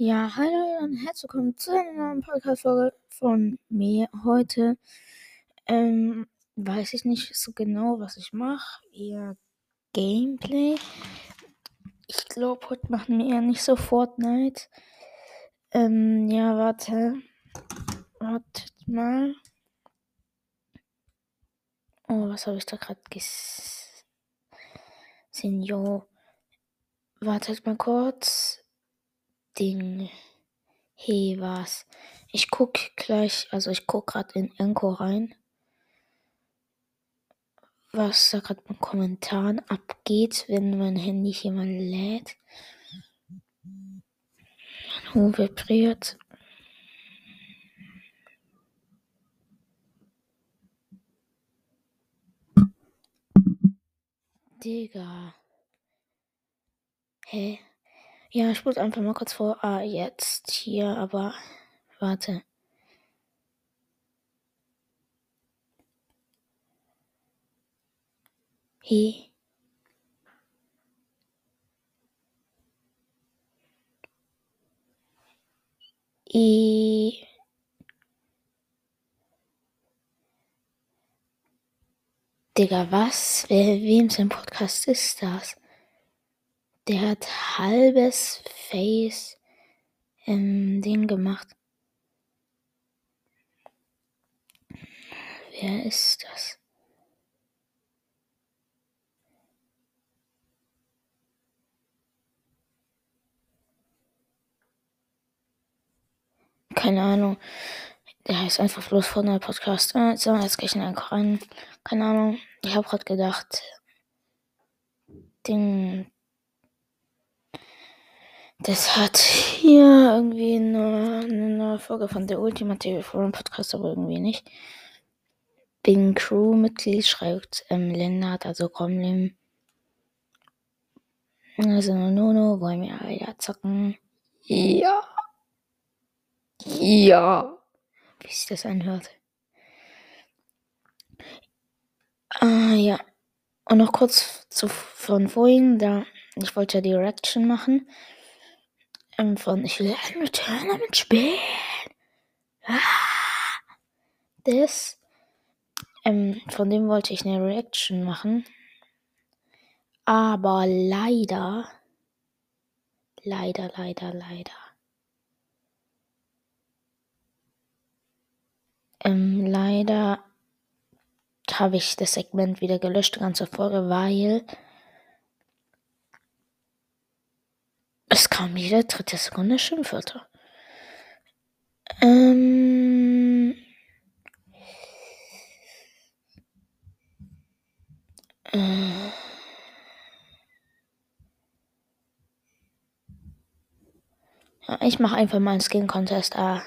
Ja, hallo und herzlich willkommen zu einer neuen Podcast-Folge von mir. Heute ähm, weiß ich nicht so genau, was ich mache. Eher Gameplay. Ich glaube, heute machen wir eher nicht so Fortnite. Ähm, ja, warte. Wartet mal. Oh, was habe ich da gerade gesehen? Jo. Wartet mal kurz. Ding. Hey, was? Ich guck gleich, also ich guck gerade in Enko rein, was da gerade mit Kommentaren abgeht, wenn mein Handy hier mal lädt. Hu vibriert. Digga. Hä? Ja, ich muss einfach mal kurz vor. Ah, jetzt hier, aber warte. Hey. I. Digga, was? Wer, wem sein Podcast ist das? Der hat halbes Face ähm, Ding gemacht. Wer ist das? Keine Ahnung. Der heißt einfach bloß Fortnite Podcast. So, jetzt gehe ich einen rein. Keine Ahnung. Ich habe gerade gedacht, Ding, das hat hier irgendwie eine, eine Folge von der Ultimative Forum Podcast, aber irgendwie nicht. Bin Crew-Mitglied, schreibt ähm, Lennart, also Kromlim. Also Nono, wollen wir ja zocken? Ja. Ja. Wie sich das anhört. Ah, ja. Und noch kurz zu, von vorhin, da ich wollte ja die Reaction machen von Ich will Tournament spielen. Ah, das. Ähm, von dem wollte ich eine Reaction machen. Aber leider. Leider, leider, leider. Ähm, leider habe ich das Segment wieder gelöscht, die ganze Folge, weil Es kam jede dritte Sekunde Schimpfwörter. Ähm. Äh. Ja, ich mache einfach mal einen Skin Contest. Ah.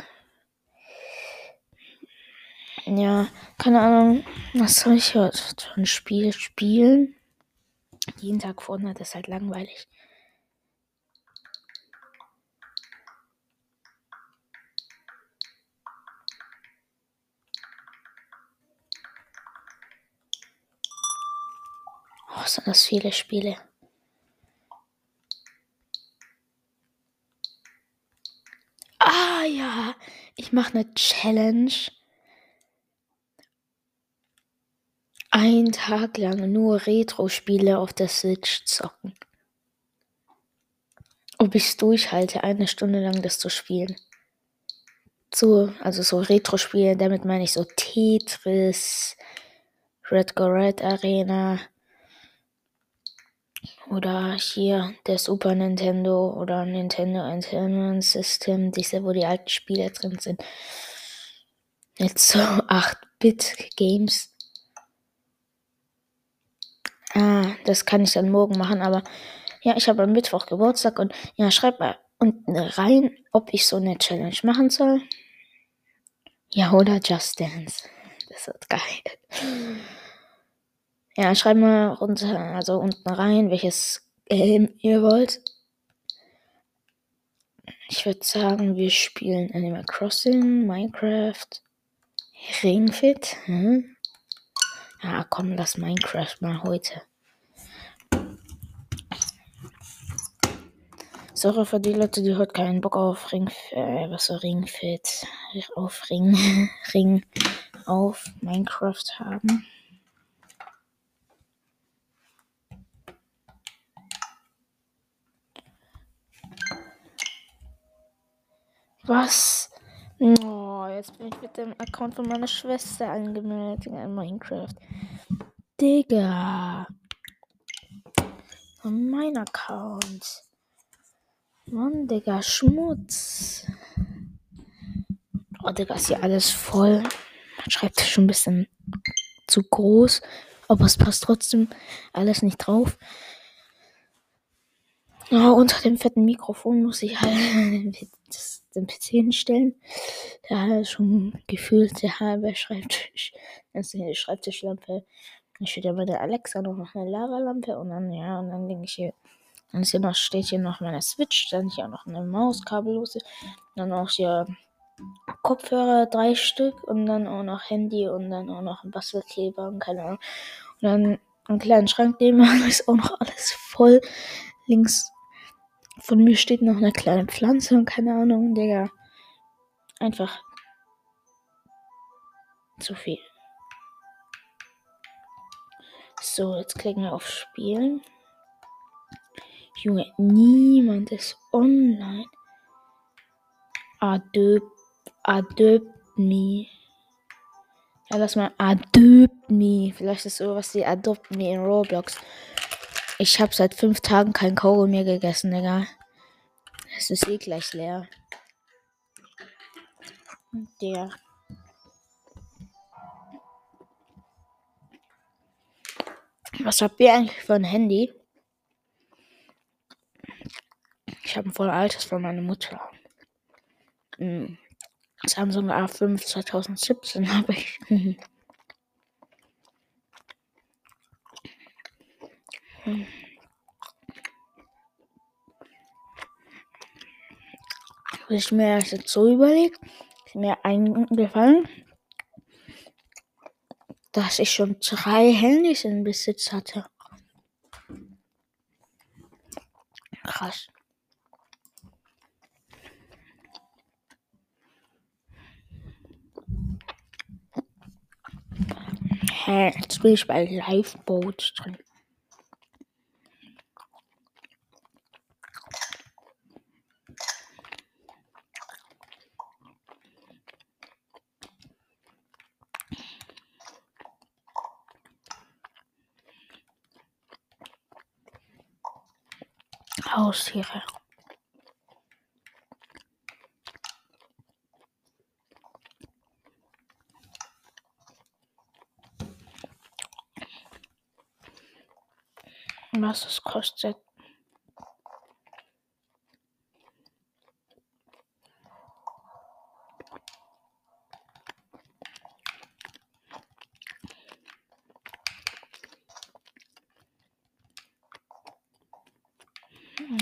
Ja, keine Ahnung, was soll ich heute für ein Spiel spielen? Jeden Tag Fortnite ist halt langweilig. Oh, sind das viele Spiele. Ah ja, ich mache eine Challenge. Ein Tag lang nur Retro-Spiele auf der Switch zocken. Ob ich es durchhalte, eine Stunde lang das zu spielen. So, also so Retro-Spiele, damit meine ich so Tetris, Red Go Red Arena, oder hier der Super Nintendo oder Nintendo Entertainment System, diese, wo die alten Spiele drin sind. Jetzt so 8-Bit-Games. Ah, das kann ich dann morgen machen, aber ja, ich habe am Mittwoch Geburtstag und ja, schreib mal unten rein, ob ich so eine Challenge machen soll. Ja, oder Just Dance. Das wird geil. Ja, schreibt mal runter, also unten rein, welches Game ihr wollt. Ich würde sagen, wir spielen Animal Crossing, Minecraft, Ringfit. Hm? Ja, komm, lass Minecraft mal heute. Sorry für die Leute, die heute keinen Bock auf Ring, äh, was so Ringfit, auf Ring, Ring, auf Minecraft haben. Was? Oh, jetzt bin ich mit dem Account von meiner Schwester angemeldet in Minecraft. Digga. Von meinem Account. Mann, Digga, Schmutz. Oh, Digga, ist hier alles voll. Schreibt schon ein bisschen zu groß. Aber es passt trotzdem alles nicht drauf. Oh, unter dem fetten Mikrofon muss ich halt den PC hinstellen. Der ist schon gefühlt der halbe Schreibtisch. Das ist eine Schreibtischlampe. Ich steht ja bei der Alexa noch eine Lavalampe und dann, ja, und dann denke ich hier, dann ist hier noch, steht hier noch meine Switch, dann hier auch noch eine Maus, kabellose, dann auch hier Kopfhörer, drei Stück und dann auch noch Handy und dann auch noch ein Bastelkleber und keine Ahnung. Und dann einen kleinen Schrank nebenan ist auch noch alles voll. Links von mir steht noch eine kleine Pflanze und keine Ahnung, Digga. Einfach zu viel. So, jetzt klicken wir auf Spielen. Junge, niemand ist online. Adopt, adopt me. Ja, lass mal adopt me. Vielleicht ist sowas wie adopt me in Roblox. Ich habe seit fünf Tagen kein Kaugummi mehr gegessen, Digga. Es ist eh gleich leer. Der. Was habt ihr eigentlich für ein Handy? Ich habe ein voll altes von meiner Mutter. Hm. Samsung A5 2017 habe ich. hm. ich mir das jetzt so überlegt, ist mir eingefallen, dass ich schon drei Handys in Besitz hatte. Krass. Hä, jetzt bin ich bei Liveboat drin. Haustiere. Was es kostet.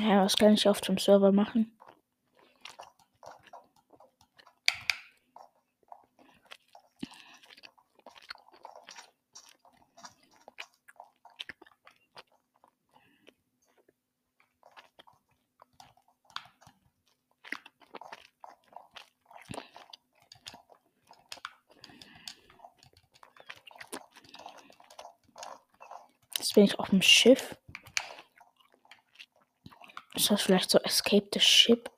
Ja, was kann ich auf dem Server machen? Jetzt bin ich auf dem Schiff. Das vielleicht so Escape the Ship?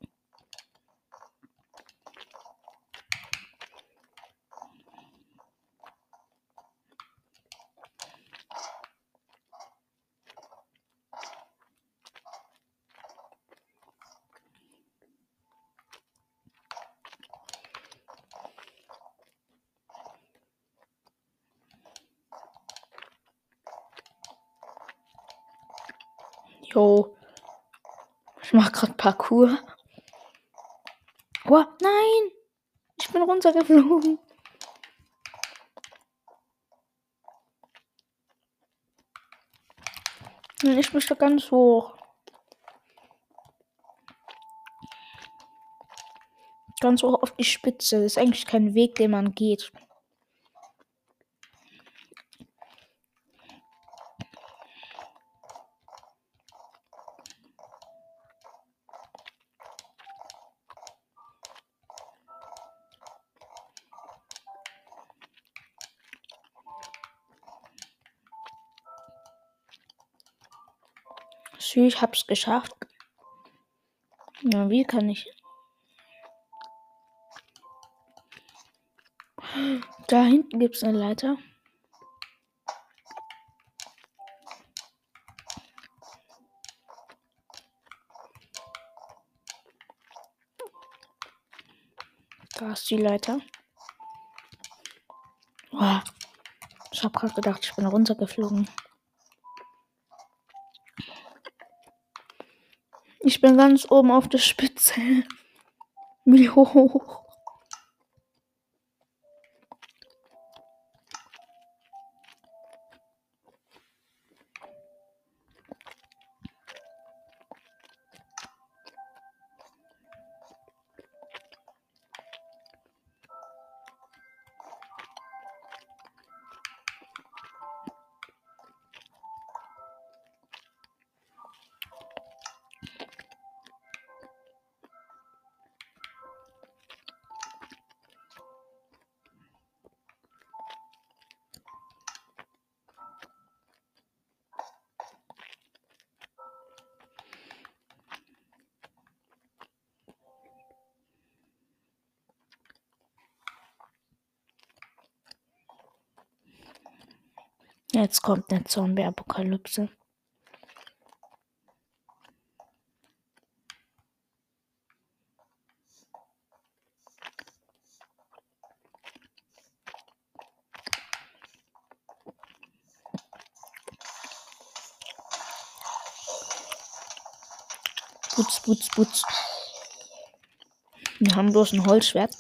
Jo. Ich mach grad Parkour. Oh, nein! Ich bin runtergeflogen. Ich möchte ganz hoch. Ganz hoch auf die Spitze. Das ist eigentlich kein Weg, den man geht. So, ich hab's geschafft. Na, wie kann ich. Da hinten gibt's eine Leiter. Da ist die Leiter. Oh, ich habe gerade gedacht, ich bin runtergeflogen. Bin ganz oben auf der Spitze. Wie hoch. Jetzt kommt eine Zombie-Apokalypse. Putz, putz, putz. Wir haben bloß ein Holzschwert.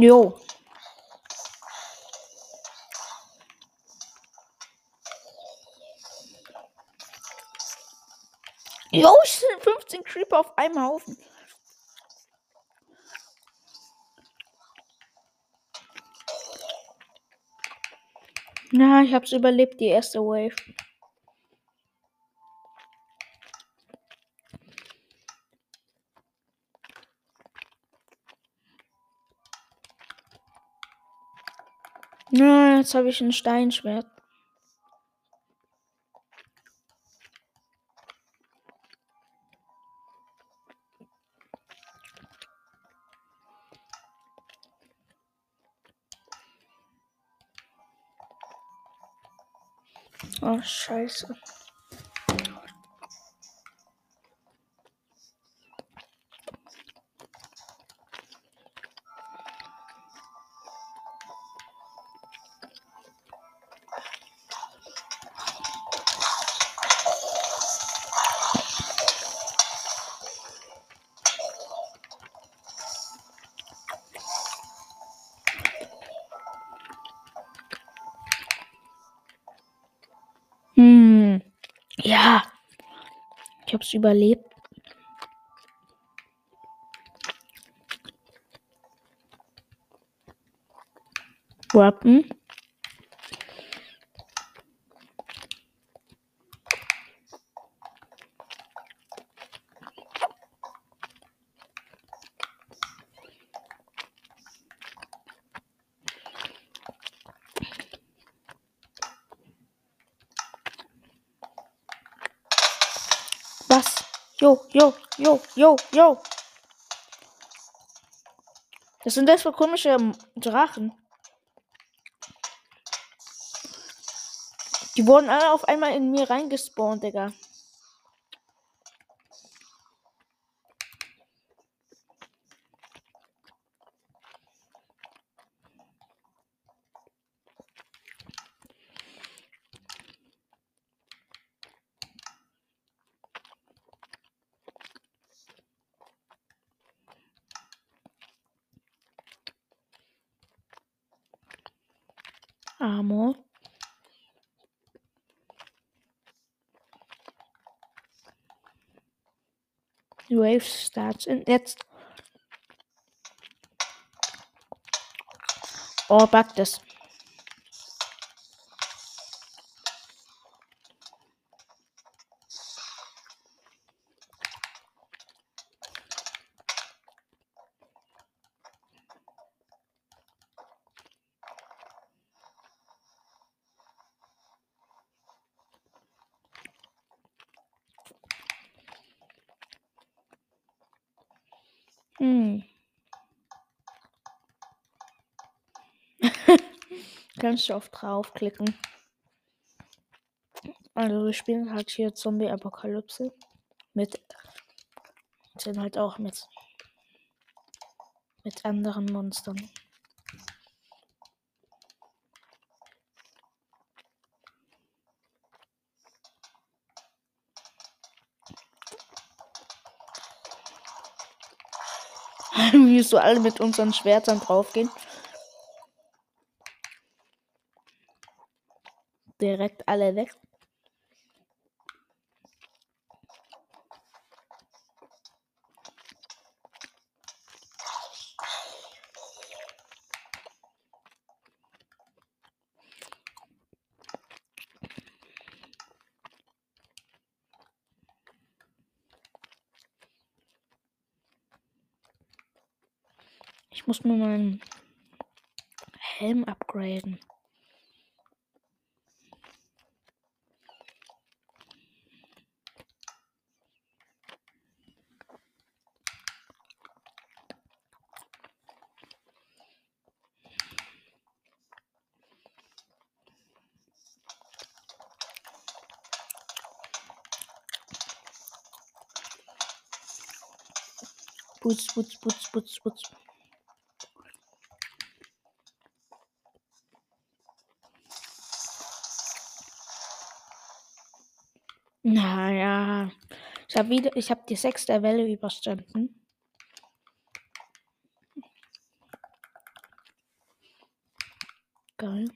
Jo. Jo, es sind 15 Creeper auf einem Haufen. Na, ich hab's überlebt, die erste Wave. Na, jetzt habe ich ein Steinschwert. Oh, scheiße. Hab's überlebt. Wappen. Was? Jo, jo, jo, jo. Was sind das für komische Drachen? Die wurden alle auf einmal in mir reingespawnt, Digga. Armor. Die Wave starts in jetzt. Oh, backt es. Kannst du auf draufklicken. Also wir spielen halt hier Zombie-Apokalypse. Mit. Sind halt auch mit. Mit anderen Monstern. Wie so alle mit unseren Schwertern draufgehen. Direkt alle weg. Ich muss mir meinen Helm upgraden. Putz, putz, putz, putz, putz. Naja, ich habe wieder, ich habe die sechste Welle überstanden. Geil.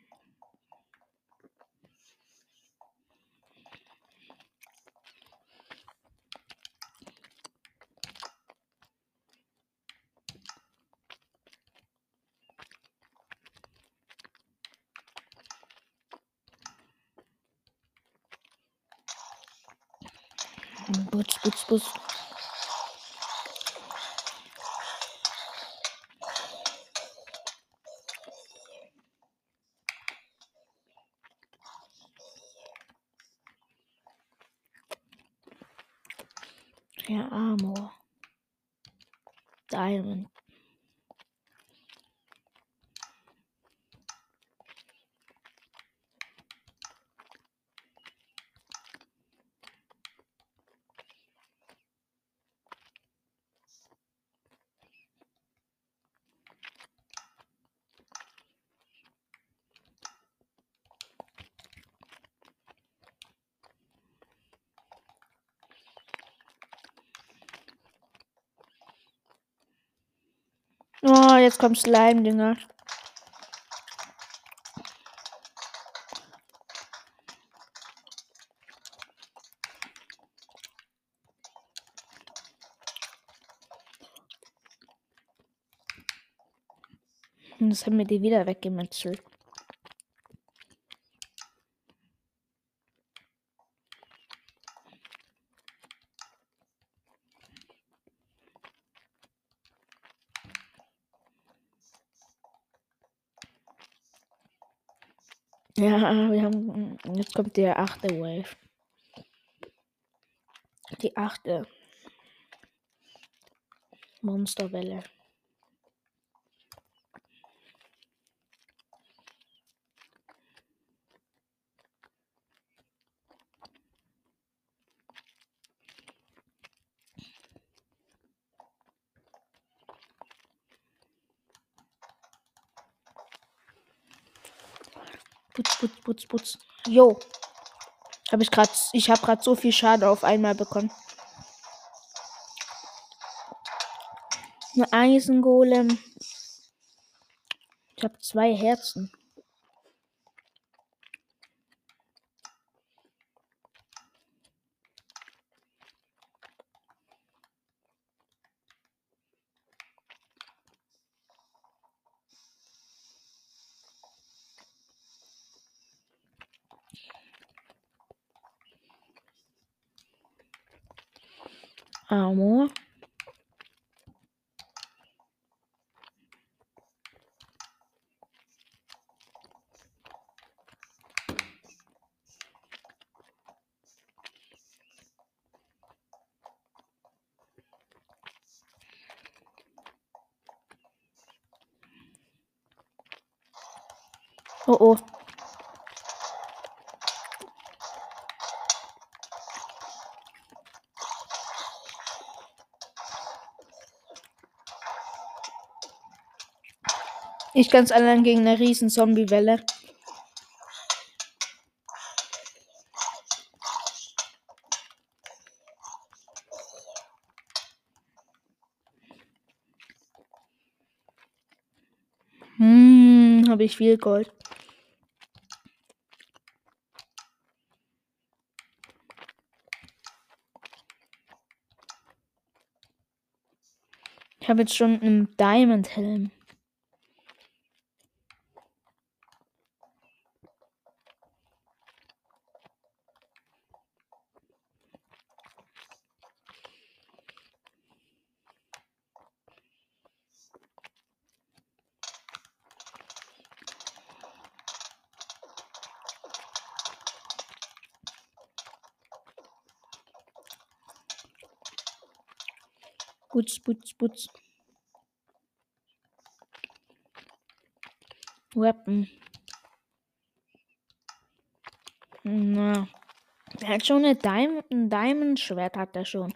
Butz, butz, butz. Ja, Armor. Diamond. Oh, jetzt kommt Slime-Dinger. Und das haben wir die wieder weggemetzelt. Ja, wir haben. Jetzt kommt der achte Wave. Die achte Monsterwelle. Putz, putz. Jo. Hab ich grad, ich habe gerade so viel Schaden auf einmal bekommen. Ein Eisengolem. Ich habe zwei Herzen. Oh oh. Ich ganz allein gegen eine riesen Zombie-Welle. Hm, habe ich viel Gold. Ich habe jetzt schon einen Diamond-Helm. Putz, putz. Weapon. Na. Er hat schon eine Diamond, ein Diamond-Schwert, hat er schon.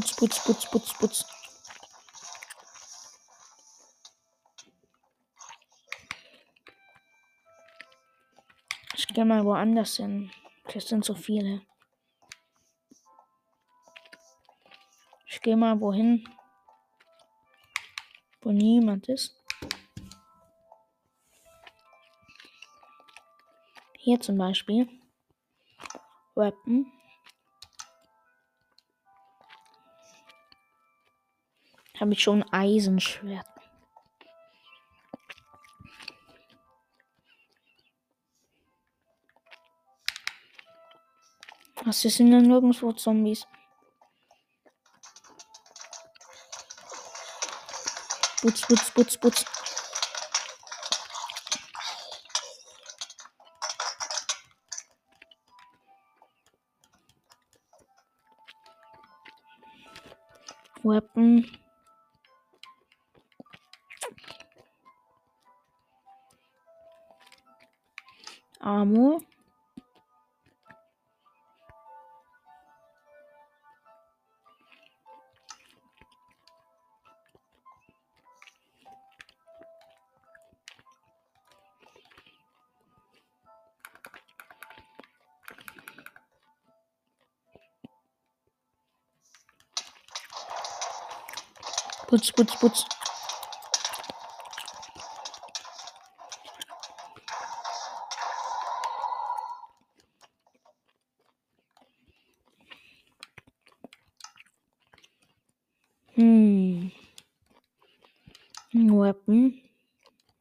Putz, putz, putz, putz, putz. Ich gehe mal woanders hin. Das sind so viele. Ich gehe mal wohin, wo niemand ist. Hier zum Beispiel. Weapon. Habe ich schon Eisenschwert. Was ist denn nirgendwo Zombies? Putz, putz, putz, putz. Weapon. Putz, putz, putz. Hm. Weapon.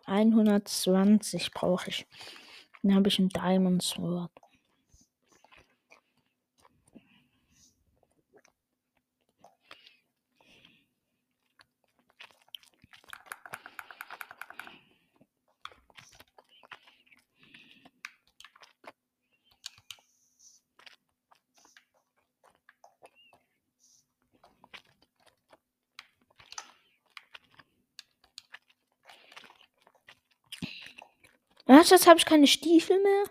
120 brauche ich. Dann habe ich ein Diamond Sword. Was, jetzt habe ich keine Stiefel mehr?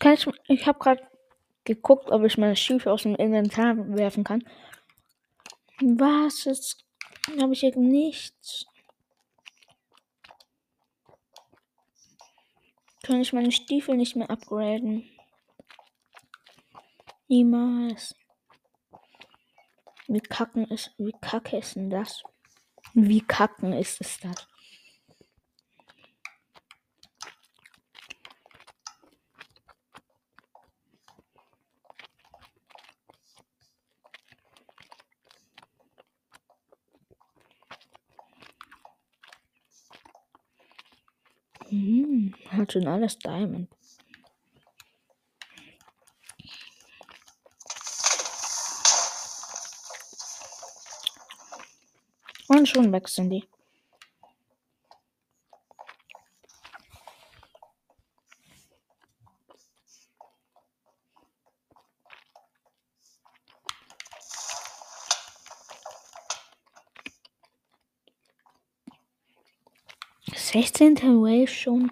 Kann ich, ich habe gerade geguckt, ob ich meine Stiefel aus dem Inventar werfen kann. Was? Jetzt habe ich hier nichts. Kann ich meine Stiefel nicht mehr upgraden? Niemals. Wie kacken ist, wie kacke ist denn das? Wie kacken ist es das? Hat schon alles Diamond. Und schon weg sind die. Sechzehnte Wave schon.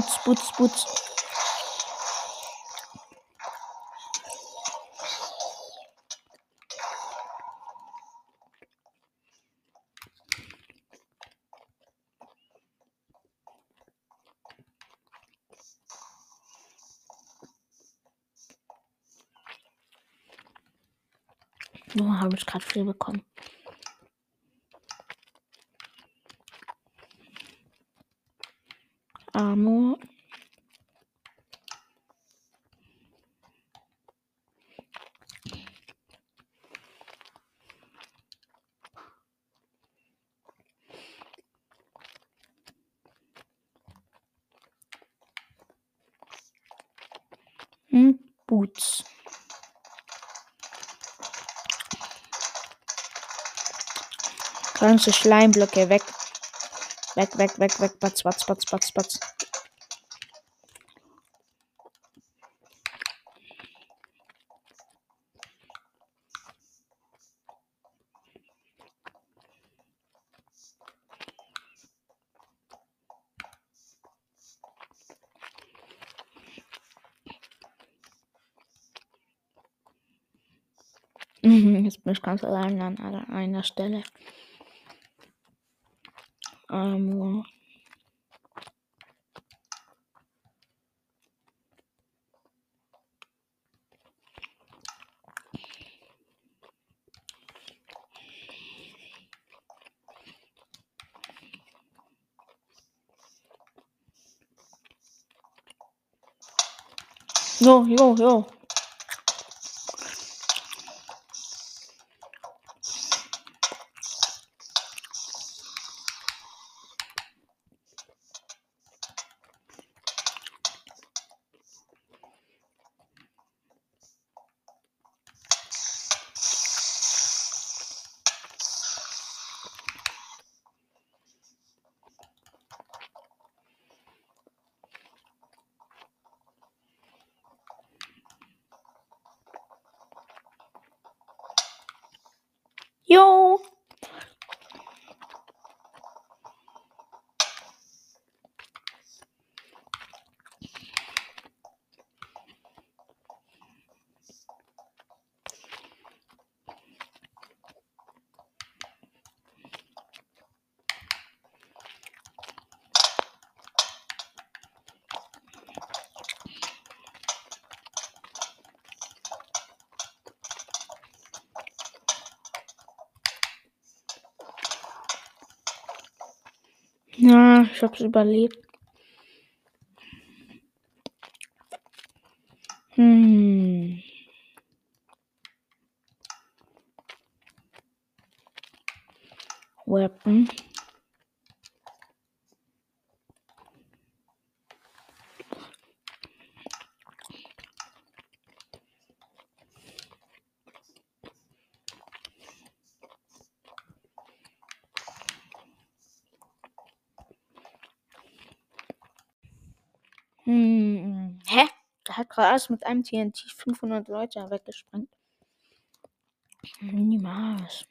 Butz, Butz, Butz, Butz. Oh, habe ich gerade viel bekommen. Armor. Hm, Boots. Ganze Schleimblöcke weg. Weg, weg, weg, weg. Batz, batz, batz, batz, batz. Jetzt bin ich ganz allein an einer Stelle. Armor. Jo, jo, jo. Jo. Ja, ich hab's überlebt. Hm. Weapon. Hm. Hä? Alles mit einem TNT 500 Leute weggesprengt. Niemals.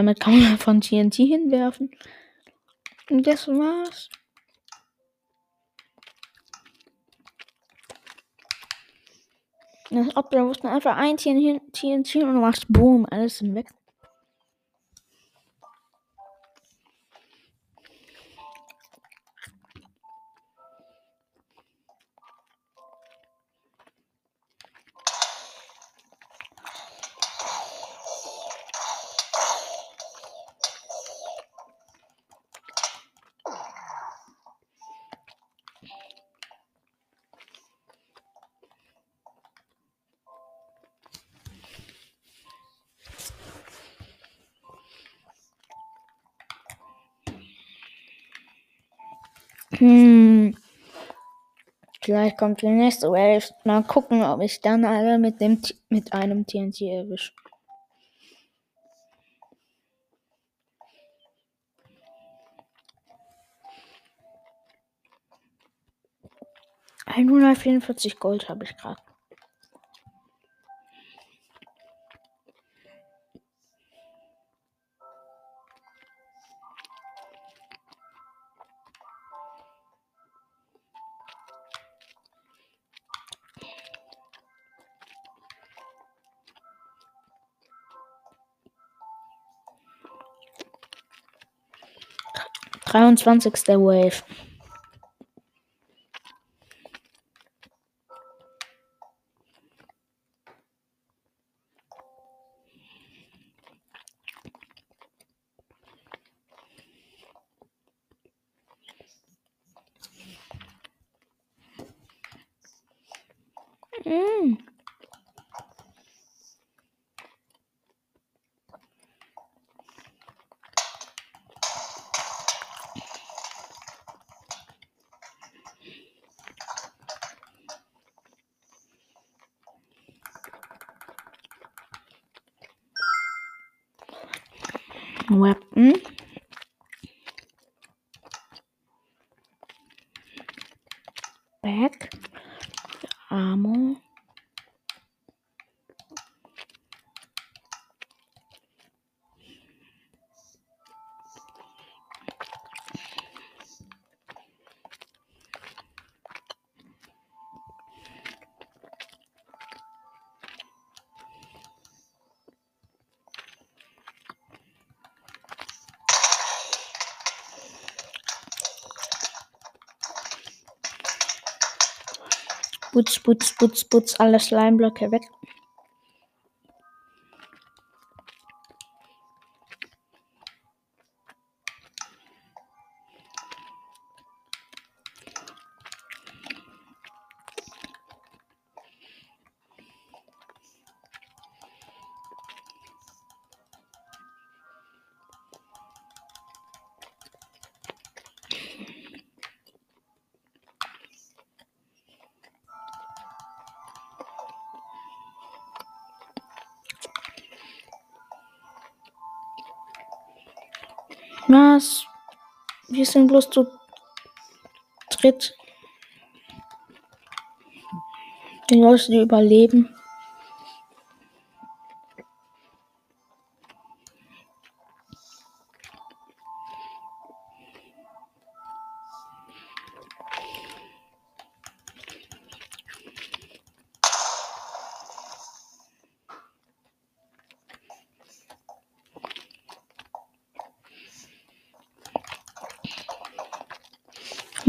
Damit kann man von TNT hinwerfen. Und das war's. Als ob da mussten einfach ein TNT und du machst Boom, alles sind Hm. Vielleicht kommt die nächste Wave. Mal gucken, ob ich dann alle mit, dem, mit einem TNT erwische. Einhundertvierundvierzig Gold habe ich gerade. 23. Wave. Weapon. Back. Putz, putz, putz, putz, alle Slimeblöcke weg. Sind bloß zu dritt. Die Leute, die überleben.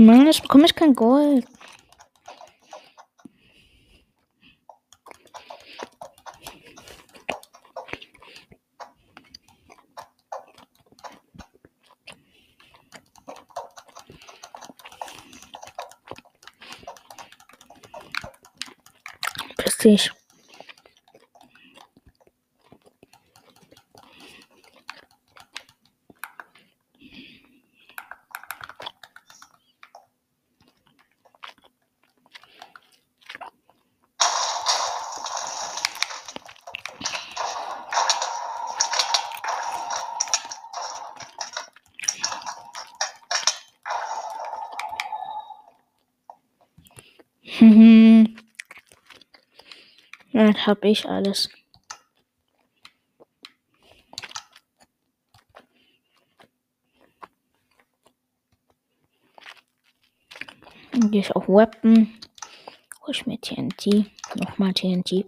Mann, jetzt bekomme ich kein Gold. habe ich alles. Gehe ich auch Weapon. Hol ich mir TNT. Nochmal TNT.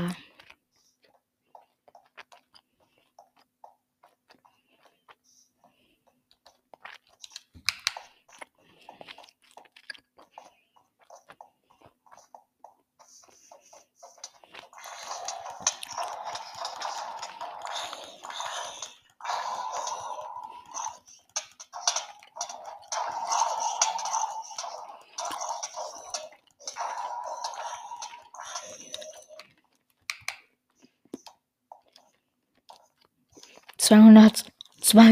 Yeah.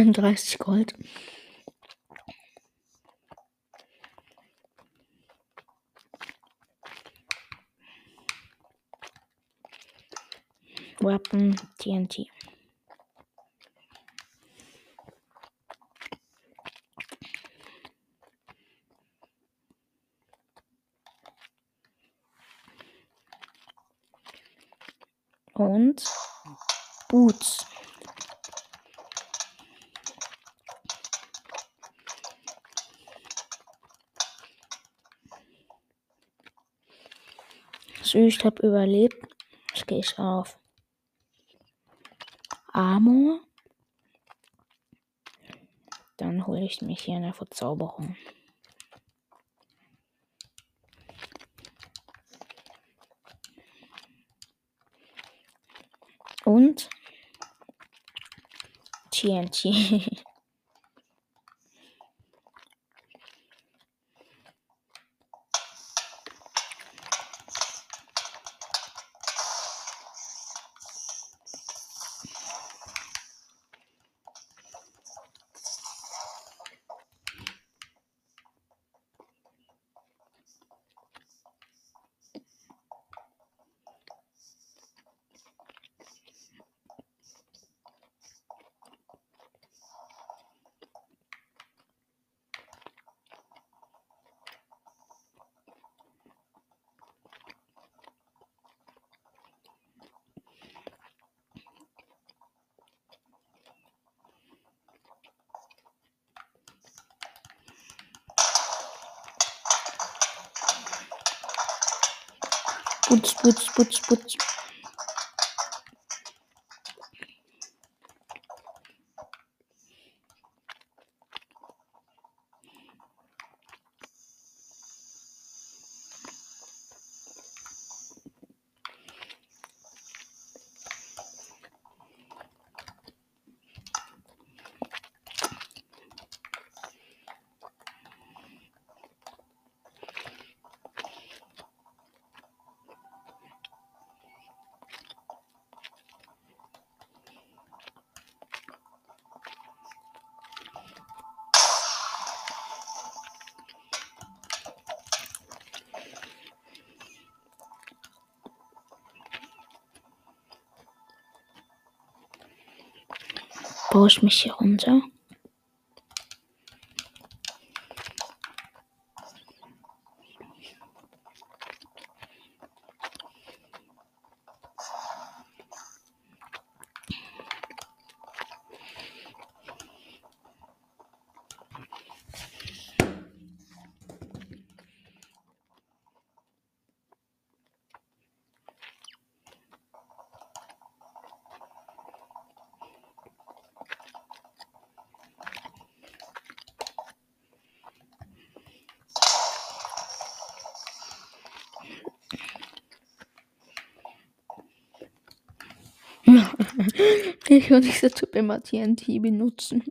31 Gold. Weapon TNT. Und Boots. Ich habe überlebt. Jetzt gehe ich auf Armor. Dann hole ich mich hier eine Verzauberung. Und TNT. Putz, putz, putz, putz. Ich mich hier runter. Ich und dieser Typ immer TNT benutzen.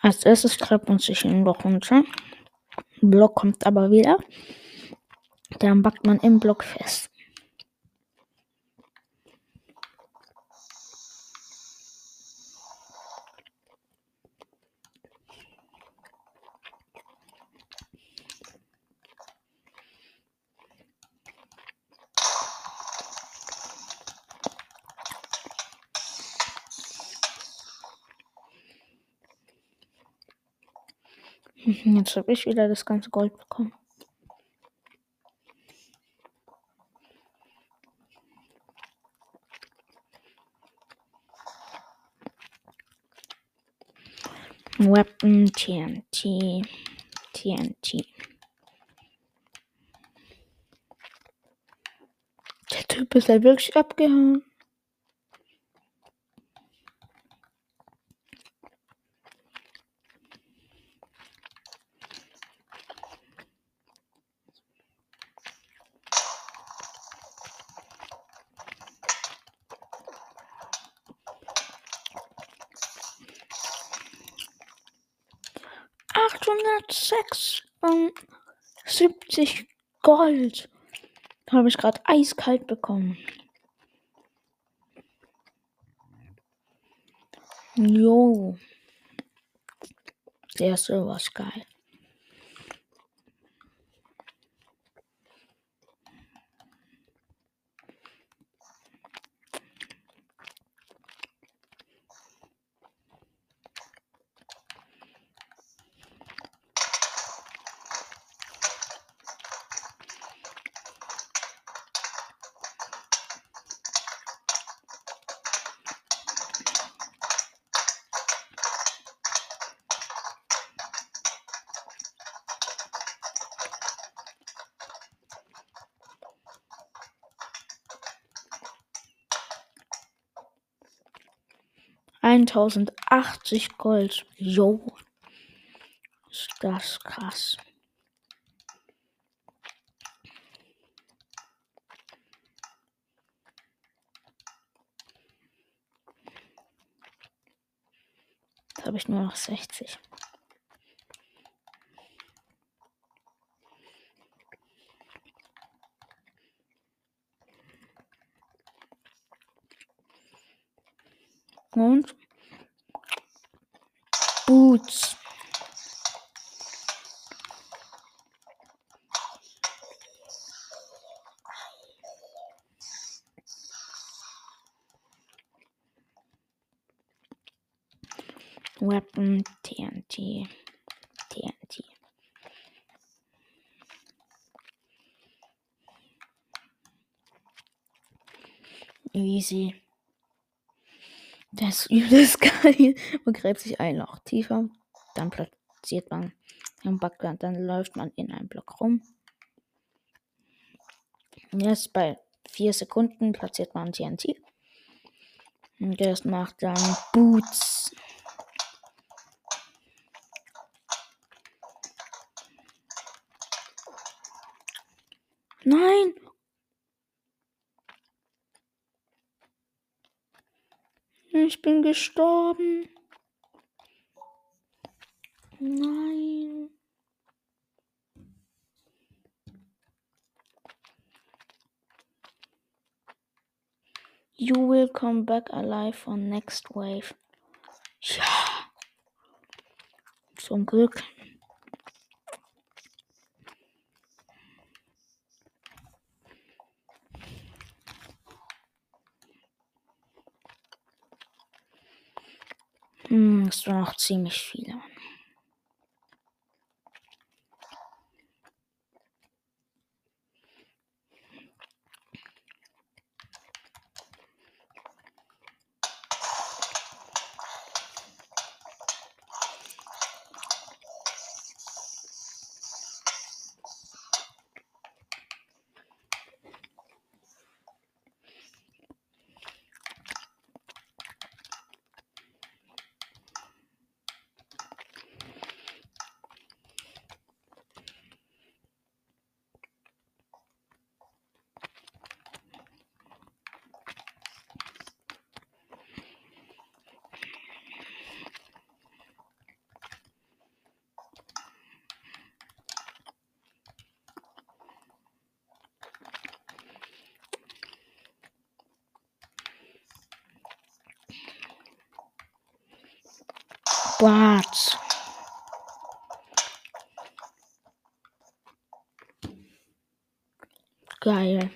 Als erstes treibt uns sich ein Block runter. Block kommt aber wieder. Dann backt man im Block fest. Jetzt habe ich wieder das ganze Gold bekommen. Weapon TNT TNT. Der Typ ist ja wirklich abgehauen. Achthundertsechsundsiebzig Gold. Habe ich gerade eiskalt bekommen. Jo. Der ist sowas geil. Eintausendachtzig Gold. Jo. Ist das krass. Jetzt habe ich nur noch 60. Und Boots. Weapon TNT. TNT. Easy. Das ist geil. Man gräbt sich ein Loch tiefer, dann platziert man den Backland, dann läuft man in einen Block rum. Jetzt bei 4 Sekunden platziert man TNT. Und das macht dann Boots. Nein! Ich bin gestorben. Nein. You will come back alive on next wave. Ja. Zum Glück. Hm, es waren noch ziemlich viele. Schwarz. Geil.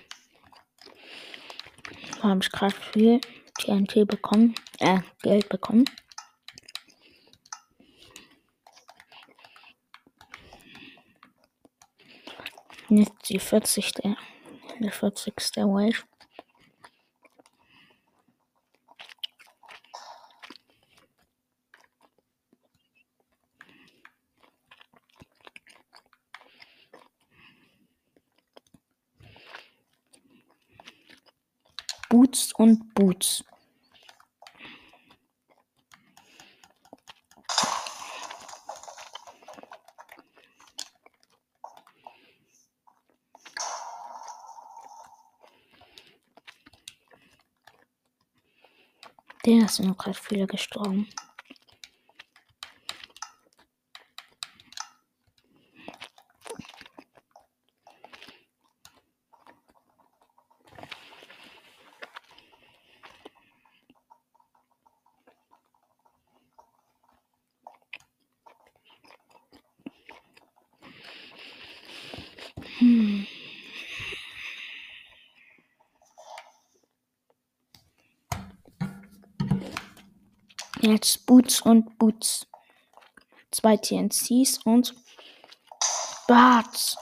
Habe ich gerade viel TNT bekommen. Äh, Geld bekommen. Jetzt die 40. Der, der 40. Wave. Boots und Boots. Der sind noch gerade viele gestorben. Hm. Jetzt Boots und Boots. Zwei TNCs und Barts.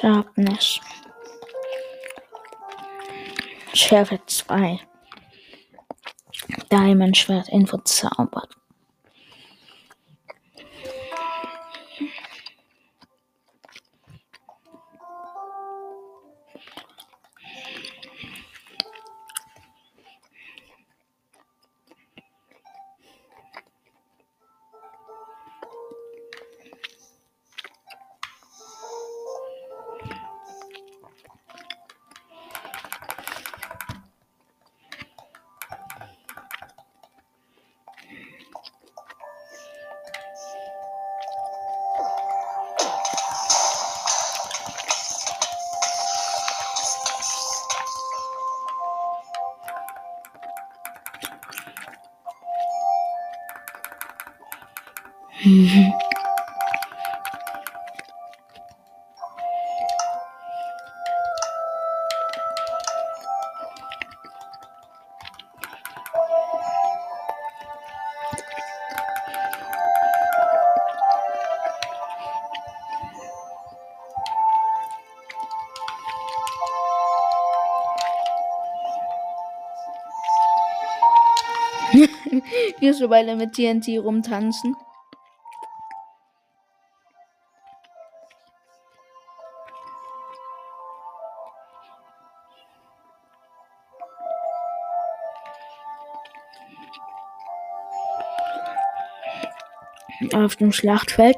Sharpness. Schärfe 2. Diamond Schwert in verzaubert. Wir so beide mit TNT rumtanzen. Auf dem Schlachtfeld.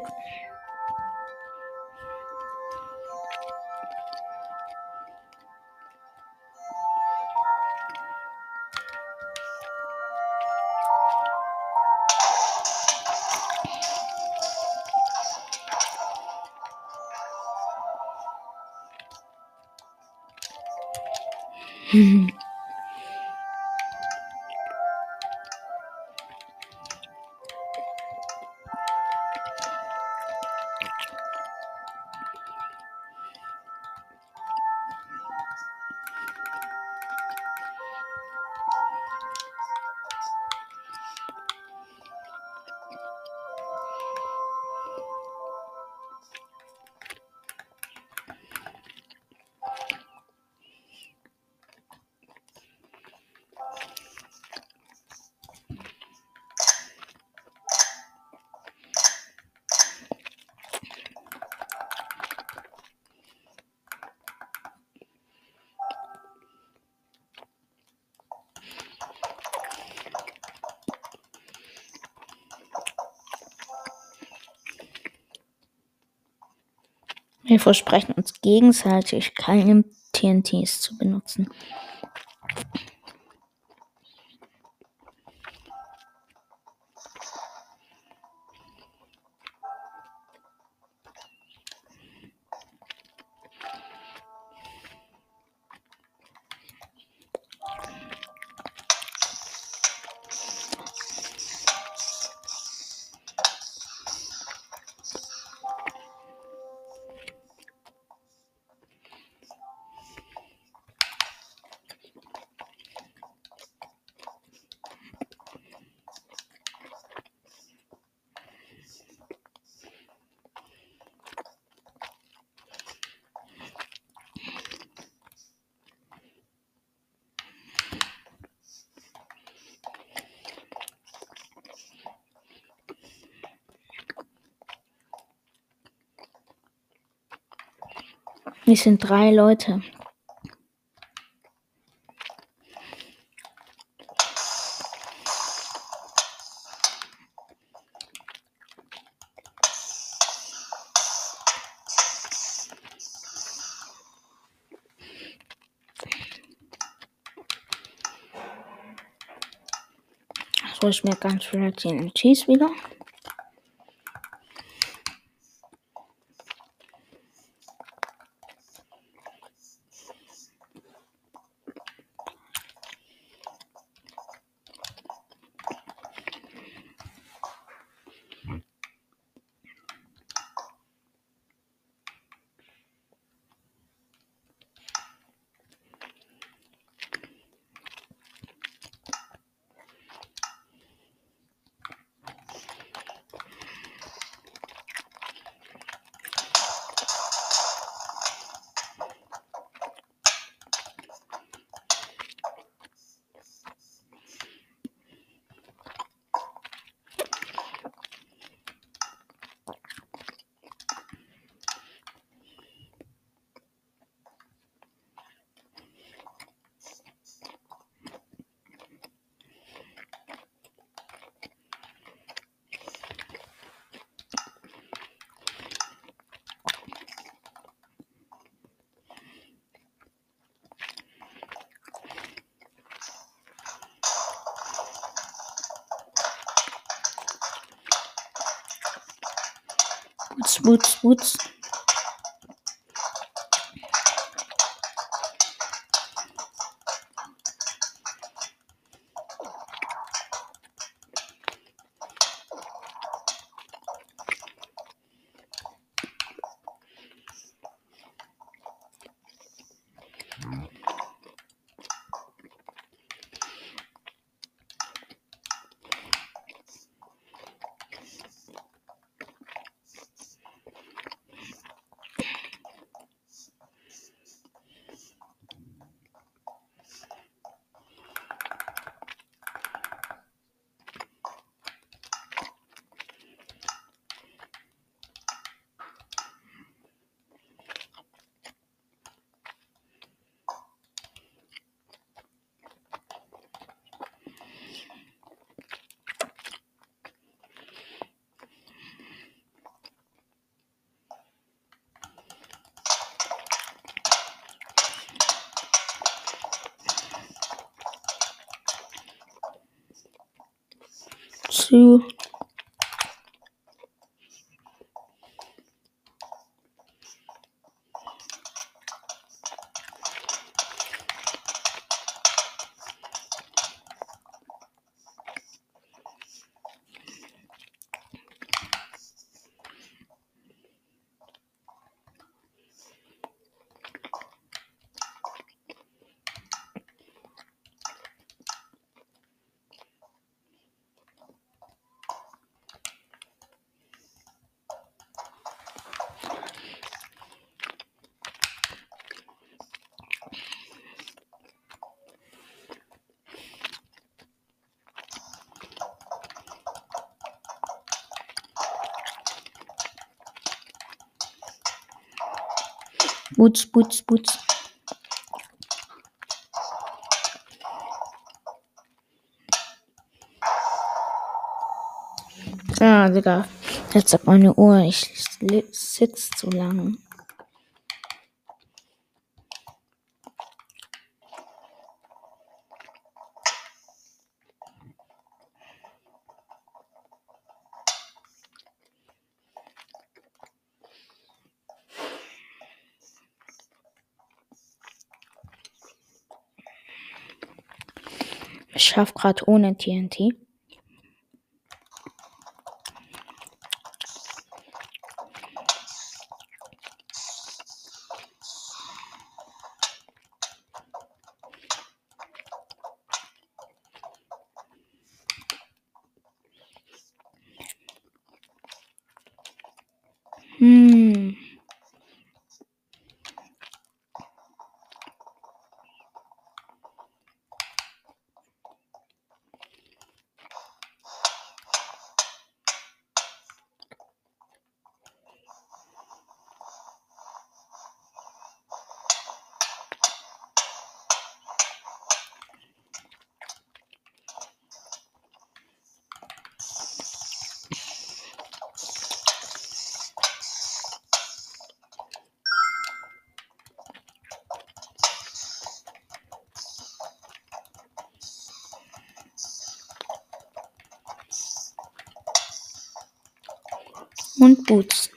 Wir versprechen uns gegenseitig, keine TNTs zu benutzen. Wir sind drei Leute. So ich mir ganz den Cheese wieder. Wutz, wutz, two Zu. Wutz, wutz, wutz. Ah, Digga. Jetzt sagt meine Uhr, ich sitze zu lang. Ich schaff gerade ohne TNT. Boots.